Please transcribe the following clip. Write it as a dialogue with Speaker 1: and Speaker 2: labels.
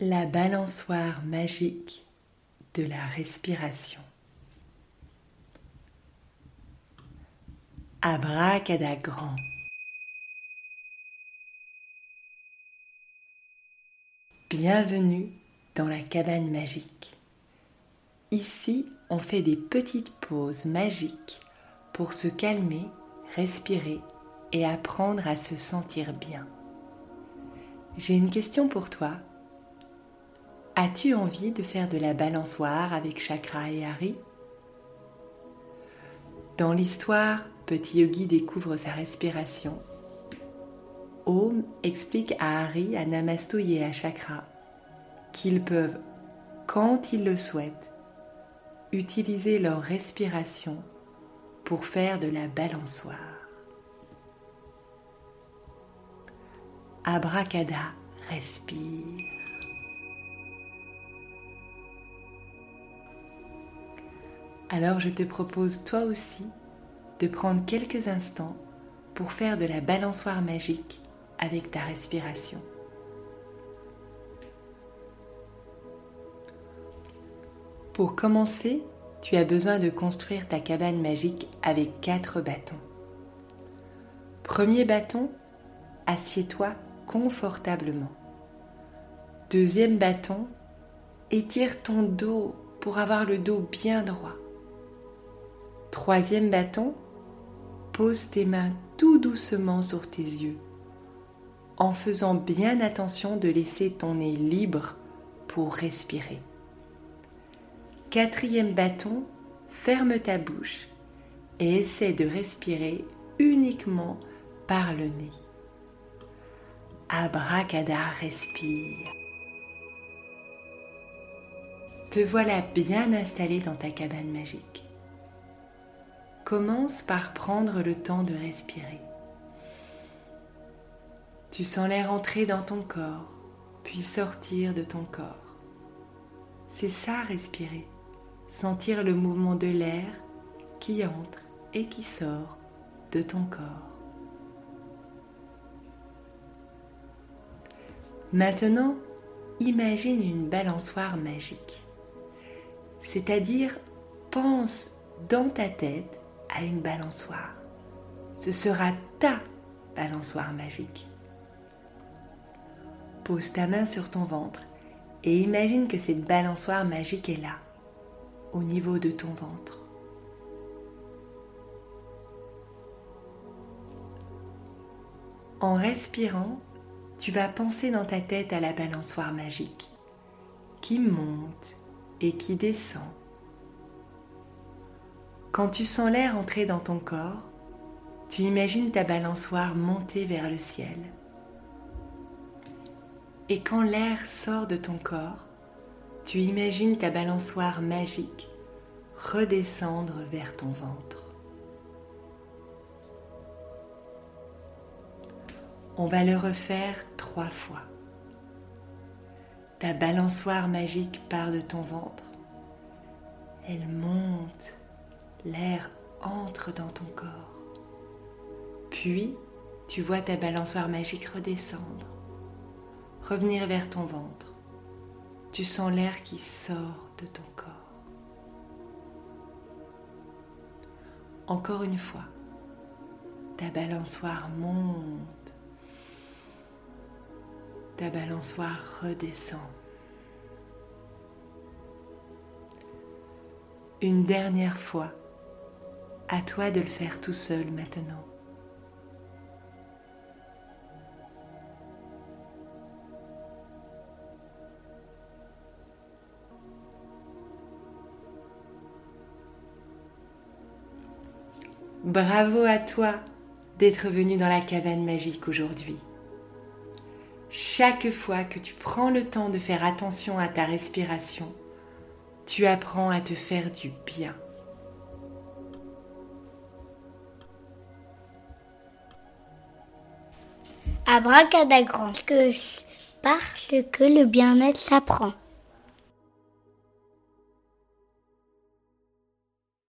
Speaker 1: La balançoire magique de la respiration. Abracadagrand. Bienvenue dans la cabane magique. Ici, on fait des petites pauses magiques pour se calmer, respirer et apprendre à se sentir bien. J'ai une question pour toi As-tu envie de faire de la balançoire avec Chakra et Harry Dans l'histoire, Petit Yogi découvre sa respiration. Om explique à Harry, à Namastoui et à Chakra qu'ils peuvent, quand ils le souhaitent, utiliser leur respiration pour faire de la balançoire. Abracada, respire. Alors je te propose toi aussi de prendre quelques instants pour faire de la balançoire magique avec ta respiration. Pour commencer, tu as besoin de construire ta cabane magique avec quatre bâtons. Premier bâton, assieds-toi confortablement. Deuxième bâton, étire ton dos pour avoir le dos bien droit. Troisième bâton, pose tes mains tout doucement sur tes yeux, en faisant bien attention de laisser ton nez libre pour respirer. Quatrième bâton, ferme ta bouche et essaie de respirer uniquement par le nez. Abracadar, respire. Te voilà bien installé dans ta cabane magique. Commence par prendre le temps de respirer. Tu sens l'air entrer dans ton corps, puis sortir de ton corps. C'est ça respirer, sentir le mouvement de l'air qui entre et qui sort de ton corps. Maintenant, imagine une balançoire magique. C'est-à-dire, pense dans ta tête à une balançoire. Ce sera ta balançoire magique. Pose ta main sur ton ventre et imagine que cette balançoire magique est là, au niveau de ton ventre. En respirant, tu vas penser dans ta tête à la balançoire magique qui monte et qui descend quand tu sens l'air entrer dans ton corps, tu imagines ta balançoire monter vers le ciel. Et quand l'air sort de ton corps, tu imagines ta balançoire magique redescendre vers ton ventre. On va le refaire trois fois. Ta balançoire magique part de ton ventre. Elle monte l'air entre dans ton corps. Puis, tu vois ta balançoire magique redescendre, revenir vers ton ventre. Tu sens l'air qui sort de ton corps. Encore une fois, ta balançoire monte, ta balançoire redescend. Une dernière fois, à toi de le faire tout seul maintenant. Bravo à toi d'être venu dans la cabane magique aujourd'hui. Chaque fois que tu prends le temps de faire attention à ta respiration, tu apprends à te faire du bien.
Speaker 2: Abracadagrand, que parce que le bien-être s'apprend.